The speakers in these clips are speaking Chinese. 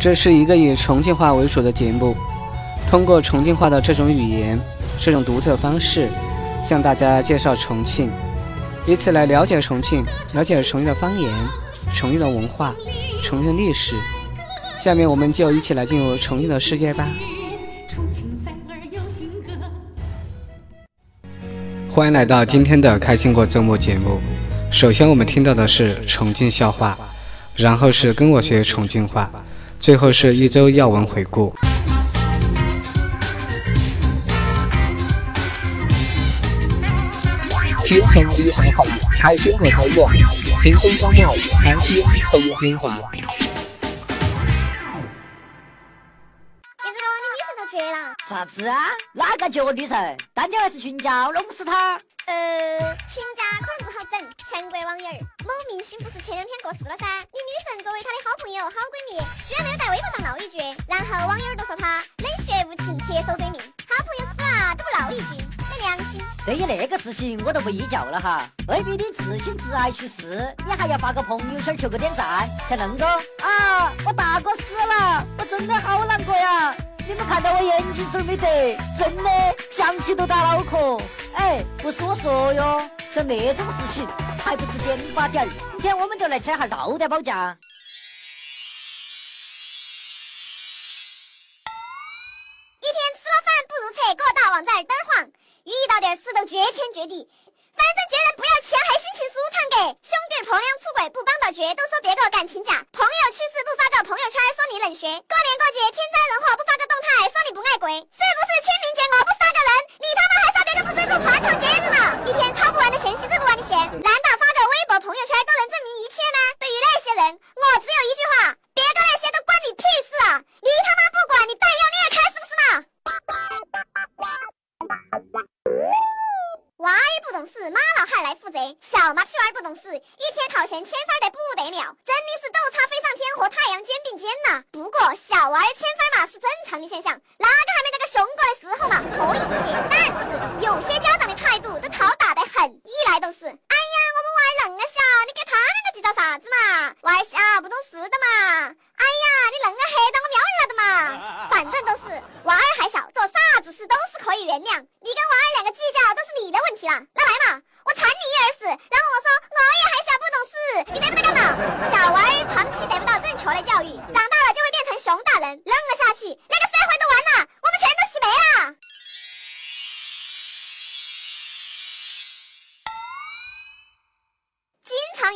这是一个以重庆话为主的节目，通过重庆话的这种语言、这种独特方式，向大家介绍重庆，以此来了解重庆，了解重庆的方言、重庆的文化、重庆的历史。下面我们就一起来进入重庆的世界吧。欢迎来到今天的开心过周末节目。首先我们听到的是重庆笑话，然后是跟我学重庆话。最后是一周要闻回顾。听重庆笑话，开心过周末，轻松周末，开心重庆话。燕子哥，你女神都绝了！啥子啊？哪个绝女神？单挑还是群交？弄死他！呃，群架可能不好整，全国网友儿。某明星不是前两天过世了噻？你女神作为他的好朋友、好闺蜜，居然没有在微博上闹一句，然后网友儿都说他冷血无情、铁手追命。好朋友死了都不闹一句，没良心。对于那个事情，我都不计较了哈。未必你自信自爱去世，你还要发个朋友圈求个点赞，像恁个啊！我大哥死了，我真的好难过呀。你们看到我眼睛水没得？真的想起都打脑壳。哎，不是我说哟，像那种事情还不是点把点儿？今天我们就来扯下道德绑架。一天吃了饭不如扯各大王在嘚儿慌，遇到点事都绝天绝地。反正绝人不要钱，还心情舒畅给。兄弟婆娘出轨不帮到绝，都说别个感情假。朋友去世不发个朋友圈，说你冷血。过年天呐。不过小娃儿千分嘛是正常的现象，哪个还没那个熊过的时候嘛？可以理解。但是有些家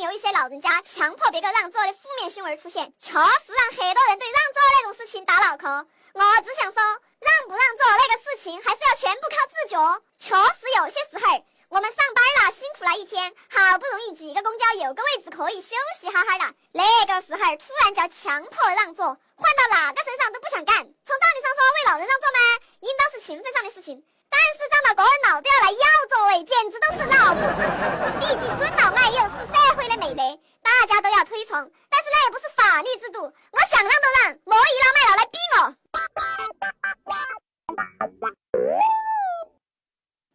有一些老人家强迫别个让座的负面新闻出现，确实让很多人对让座那种事情打脑壳。我只想说，让不让座那个事情还是要全部靠自觉。确实有些时候，我们上班了辛苦了一天，好不容易挤个公交有个位置可以休息哈哈了，那个时候突然叫强迫让座，换到哪个身上都不想干。从道理上说，为老人让座吗？应当是情分上的事情。但是长到个人老都要来要座位，简直都是老不支持。毕竟尊老爱幼是社会的美德，大家都要推崇。但是那也不是法律制度，我想让都让，莫倚老卖老来逼我。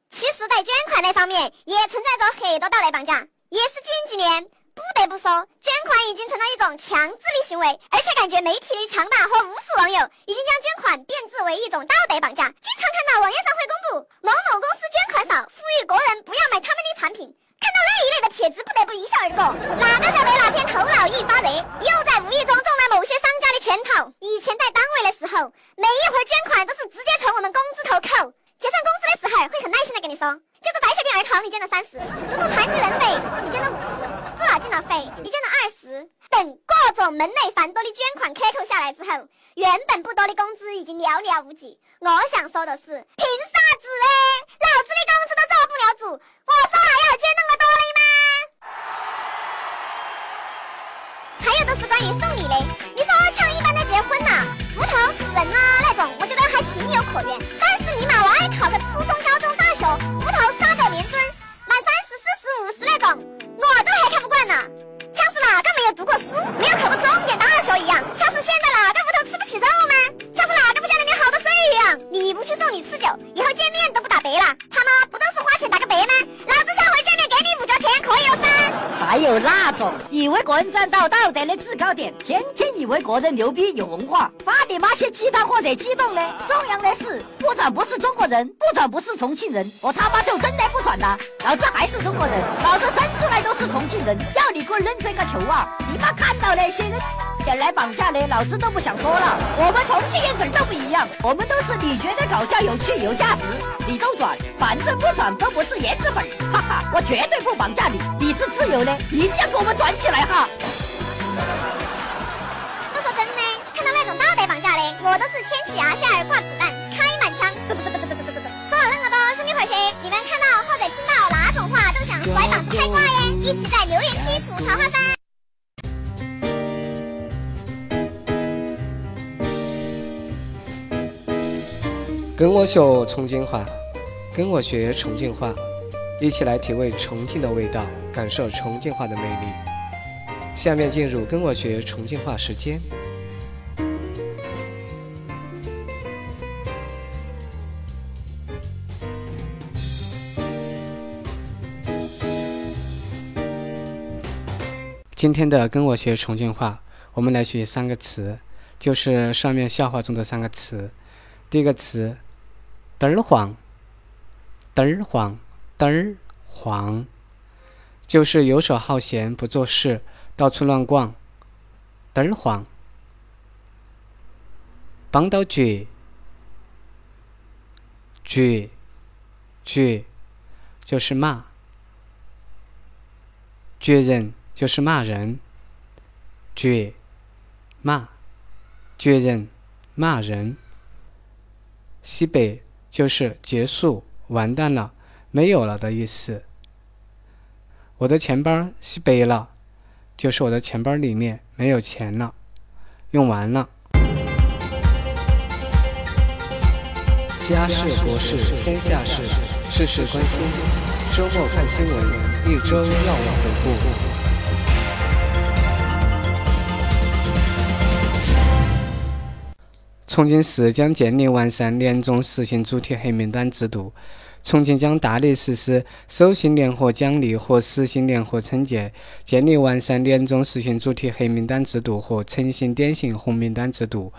其实，在捐款那方面也存在着很多道德绑架，也是近几年。不得不说，捐款已经成了一种强制力行为，而且感觉媒体的强大和无数网友已经将捐款变质为一种道德绑架。经常看到网页上会公布某某公司捐款少，呼吁国人不要买他们的产品。看到那一类的帖子，不得不一笑而过。哪个晓得哪天头脑一发热，又在无意中中了某些商家的圈套？以前在单位的时候，每一回捐款都是直接从我们工资头扣，结算工资的时候会很耐心的跟你说，就是白血病儿童，你捐了三十；入住残疾人费，你捐了五十。助脑筋脑费，你捐了二十，等各种门类繁多的捐款克扣下来之后，原本不多的工资已经寥寥无几。我想说的是，凭啥子嘞？老子的工资都做不了主，我说还要捐那么多的吗？还有都是关于送礼的，你说像一般的结婚呐、屋头死人啊那种，我觉得还情有可原。但是你妈我爱考个初以为个人站到道德的制高点，天天以为个人牛逼有文化，发你妈些鸡汤或者激动的？重要的是，不转不是中国人，不转不是重庆人，我他妈就真的不转了，老子还是中国人，老子生出来都是重庆人，要你给我认这个球啊！你妈看到那些人。点来绑架的，老子都不想说了。我们重庆人都不一样，我们都是你觉得搞笑、有趣、有价值，你都转，反正不转都不是颜值粉。哈哈，我绝对不绑架你，你是自由的，一定要给我们转起来哈。我说真的，看到那种道德绑架的，我都是牵起牙线儿挂子弹，开满枪。说了那么多，兄弟伙些，你们看到或者听到哪种话都想甩膀子开挂耶？一起在留言区吐槽哈噻。跟我学重庆话，跟我学重庆话，一起来体味重庆的味道，感受重庆话的魅力。下面进入跟我学重庆话时间。今天的跟我学重庆话，我们来学三个词，就是上面笑话中的三个词。第一个词。嘚儿晃，嘚儿晃，嘚儿晃，就是游手好闲，不做事，到处乱逛。嘚儿晃，帮到绝，绝，绝，就是骂，绝人就是骂人，绝，骂，绝人，骂人，西北。就是结束、完蛋了、没有了的意思。我的钱包洗白了，就是我的钱包里面没有钱了，用完了。家事国事天下事，事事关心。周末看新闻，一周要闻回顾。重庆市将建立完善年终实行主体黑名单制度。重庆将大力实施守信联合奖励和实信联合惩戒，建立完善年终实行主体黑名单制度和诚信典型红名单制度，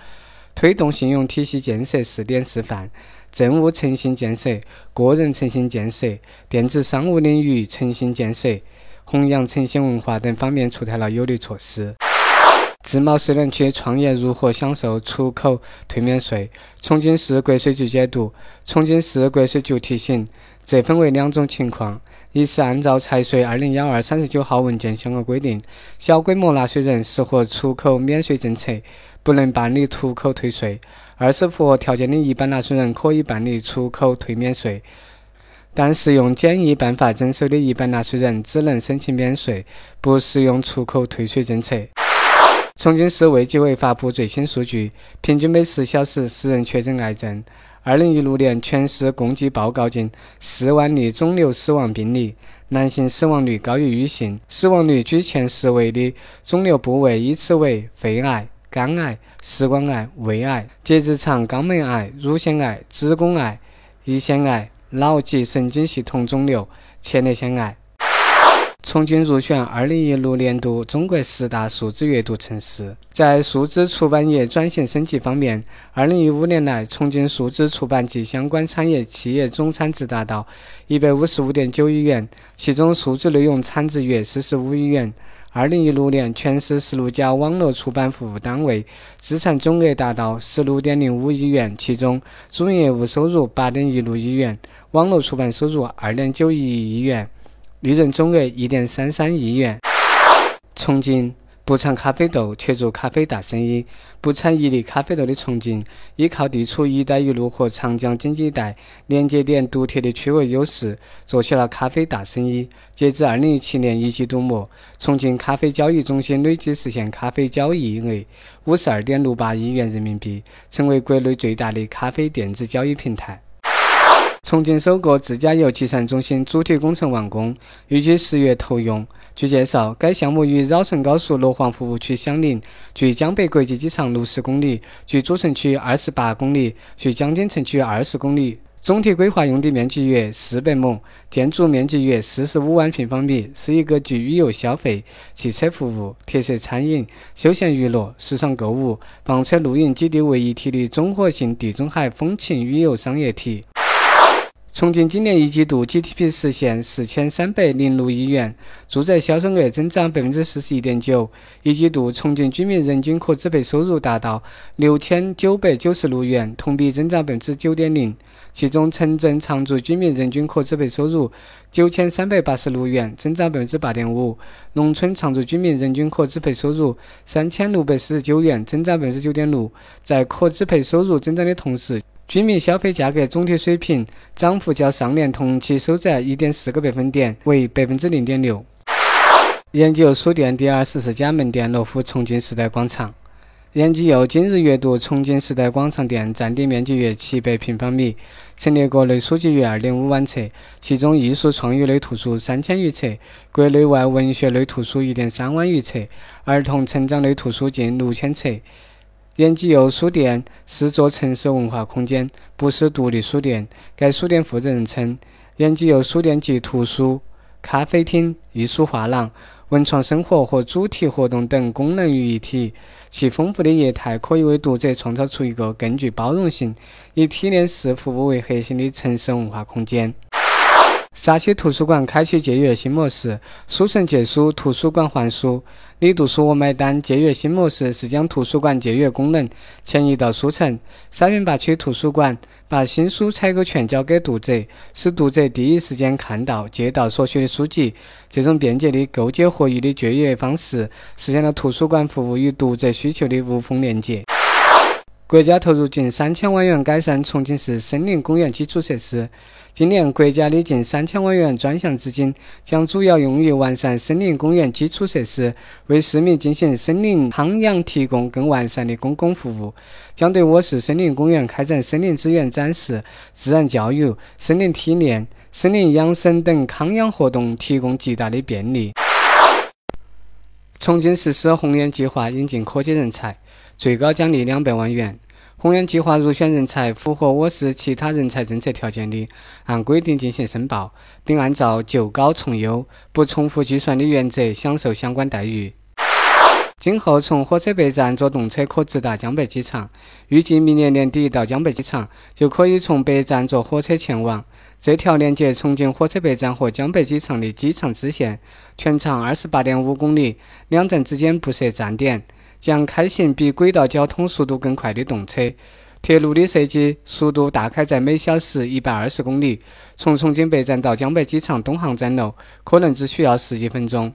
推动信用体系建设试点示范，政务诚信建设、个人诚信建设、电子商务领域诚信建设、弘扬诚信文化等方面出台了有力措施。自贸试验区创业如何享受出口退免税？重庆市国税局解读：重庆市国税局提醒，这分为两种情况：一是按照财税二零幺二三十九号文件相关规定，小规模纳税人适合出口免税政策，不能办理出口退税；二是符合条件的一般纳税人可以办理出口退免税，但适用简易办法征收的一般纳税人只能申请免税，不适用出口退税政策。重庆市卫计委发布最新数据，平均每十小时十人确诊癌症。二零一六年全市共计报告近四万例肿瘤死亡病例，男性死亡率高于女性，死亡率居前十位的肿瘤部位依次为肺癌、肝癌、食管癌、胃癌、结直肠肛门癌、乳腺癌、子宫癌、胰腺癌、脑及神经系统肿瘤、前列腺癌。重庆入选二零一六年度中国十大数字阅读城市。在数字出版业转型升级方面，二零一五年来，重庆数字出版及相关产业企业总产值达到一百五十五点九亿元，其中数字内容产值约四十五亿元。二零一六年，全市十六家网络出版服务单位资产总额达到十六点零五亿元，其中主营业务收入八点一六亿元，网络出版收入二点九一亿元。利润总额一点三三亿元。重庆不产咖啡豆，却做咖啡大生意。不产一粒咖啡豆的重庆，依靠地处“一带一路”和长江经济带连接点独特的区位优势，做起了咖啡大生意。截至二零一七年一季度末，重庆咖啡交易中心累计实现咖啡交易额五十二点六八亿元人民币，成为国内最大的咖啡电子交易平台。重庆首个自驾游集散中心主体工程完工，预计十月投用。据介绍，该项目与绕城高速罗黄服务区相邻，距江北国际机场六十公里，距主城区二十八公里，距江津城区二十公里。总体规划用地面积约四百亩，建筑面积约四十五万平方米，是一个集旅游消费、汽车服务、特色餐饮、休闲娱乐、时尚购物、房车露营基地为一体的综合性地中海风情旅游商业体。重庆今年一季度 GDP 实现四千三百零六亿元，住宅销售额增长百分之四十一点九。一季度重庆居民人均可支配收入达到六千九百九十六元，同比增长百分之九点零。其中，城镇常住居民人均可支配收入九千三百八十六元，增长百分之八点五；农村常住居民人均可支配收入三千六百四十九元，增长百分之九点六。在可支配收入增长的同时，居民消费价格总体水平涨幅较上年同期收窄一点四个百分点，为百分之零点六。延吉书店第二十四家门店落户重庆时代广场。延吉又今日阅读重庆时代广场店占地面积约七百平方米，陈列国内书籍约二点五万册，其中艺术创意类图书三千余册，国内外文学类图书一点三万余册，儿童成长类图书近六千册。延吉邮书店是座城市文化空间，不是独立书店。该书店负责人称，延吉邮书店集图书、咖啡厅、艺术画廊、文创生活和主题活动等功能于一体。其丰富的业态可以为读者创造出一个更具包容性、以体验式服务为核心的城市文化空间。沙溪图书馆开启借阅新模式，书城借书，图书馆还书。你读书我买单。借阅新模式是将图书馆借阅功能迁移到书城。沙坪坝区图书馆把新书采购权交给读者，使读者第一时间看到、借到所需的书籍。这种便捷的、构建合一的借阅方式，实现了图书馆服务与读者需求的无缝连接。国家投入近三千万元改善重庆市森林公园基础设施。今年，国家的近三千万元专项资金将主要用于完善森林公园基础设施，为市民进行森林康养提供更完善的公共服务，将对我市森林公园开展森林资源展示、自然教育、森林体验、森林养生等康养活动提供极大的便利。重庆实施红眼计划，引进科技人才。最高奖励两百万元。红眼计划入选人才符合我市其他人才政策条件的，按规定进行申报，并按照就高从优、不重复计算的原则享受相关待遇。今后从火车北站坐动车可直达江北机场，预计明年年底到江北机场就可以从北站坐火车前往。这条连接重庆火车北站和江北机场的机场支线，全长二十八点五公里，两站之间不设站点。将开行比轨道交通速度更快的动车。铁路的设计速度大概在每小时一百二十公里，从重庆北站到江北机场东航站楼可能只需要十几分钟。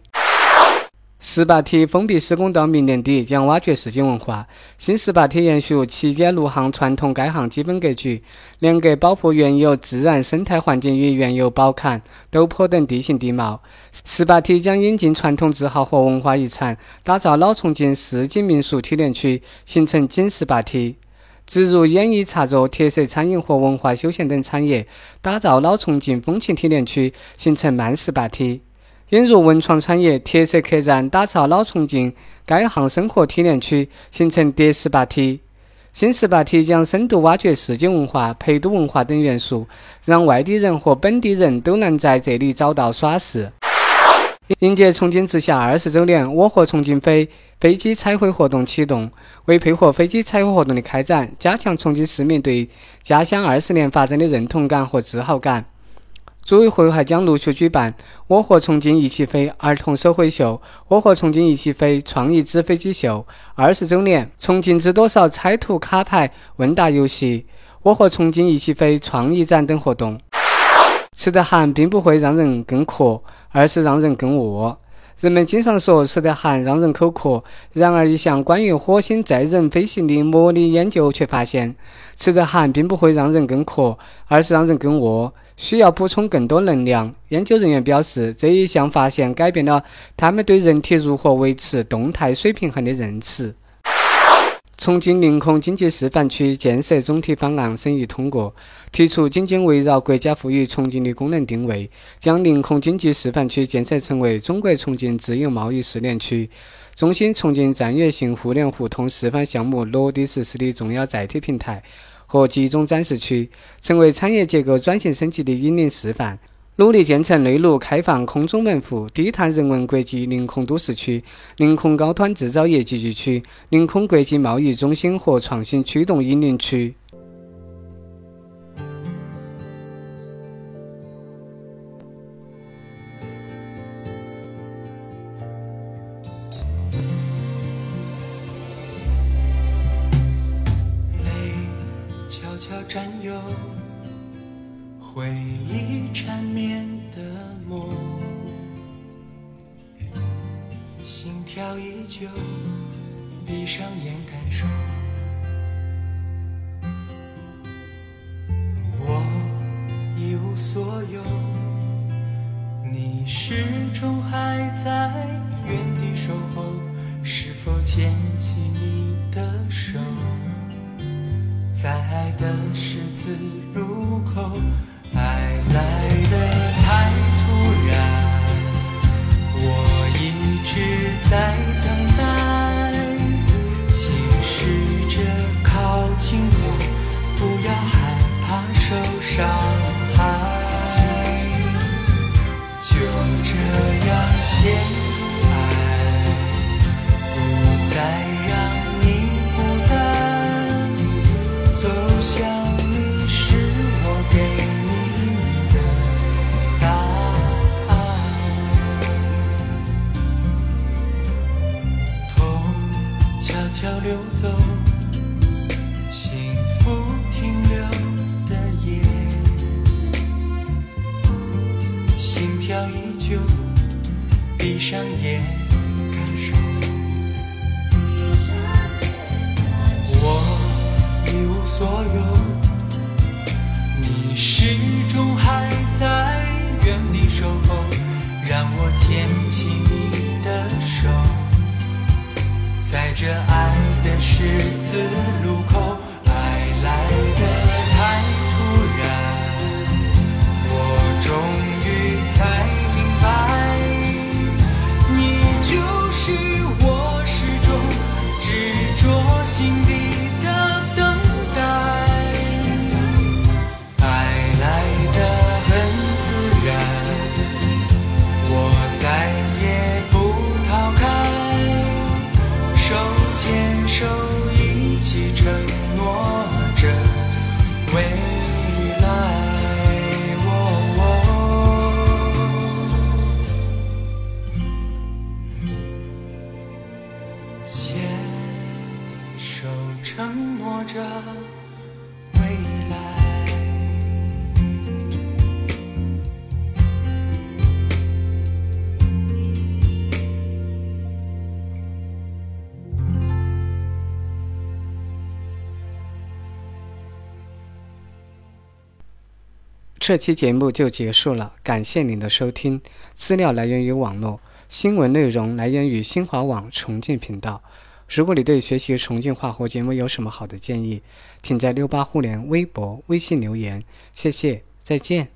十八梯封闭施工到明年底，将挖掘市井文化。新十八梯延续七街六巷传统该行基本格局，严格保护原有自然生态环境与原有宝坎、陡坡等地形地貌。十八梯将引进传统字号和文化遗产，打造老重庆市井民俗体验区，形成锦十八梯；植入演艺插座、特色餐饮和文化休闲等产业，打造老重庆风情体验区，形成慢十八梯。引入文创产业、特色客栈，打造老重庆该行生活体验区，形成叠十八梯。新十八梯将深度挖掘市井文化、陪都文化等元素，让外地人和本地人都能在这里找到耍事。迎接重庆直辖二十周年，我和重庆飞飞机彩绘活动启动。为配合飞机彩绘活动的开展，加强重庆市民对家乡二十年发展的认同感和自豪感。组委会还将陆续举办“我和重庆一起飞”儿童手绘秀、“我和重庆一起飞”创意纸飞机秀、二十周年“重庆知多少”猜图卡牌问答游戏、“我和重庆一起飞”创意展等活动。吃得寒并不会让人更渴，而是让人更饿。人们经常说吃得寒让人口渴，然而一项关于火星载人飞行的模拟研究却发现，吃得寒并不会让人更渴，而是让人更饿。需要补充更多能量。研究人员表示，这一项发现改变了他们对人体如何维持动态水平衡的认识。重庆临空经济示范区建设总体方案审议通过，提出紧紧围绕国家赋予重庆的功能定位，将临空经济示范区建设成为中国重庆自由贸易试点区、中心重庆战略性互联互通示范项目落地实施的重要载体平台。和集中展示区，成为产业结构转型升级的引领示范。努力建成内陆开放空中门户、低碳人文国际临空都市区、临空高端制造业集聚区、临空国际贸易中心和创新驱动引领区。始终还在原地守候。是否牵起你的手，在爱的十字路口？爱来所有，你始终还在原地守候，让我牵起你的手。在这爱的十字路口，爱来的这期节目就结束了，感谢您的收听。资料来源于网络，新闻内容来源于新华网重庆频道。如果你对学习重庆话或节目有什么好的建议，请在六八互联微博、微信留言。谢谢，再见。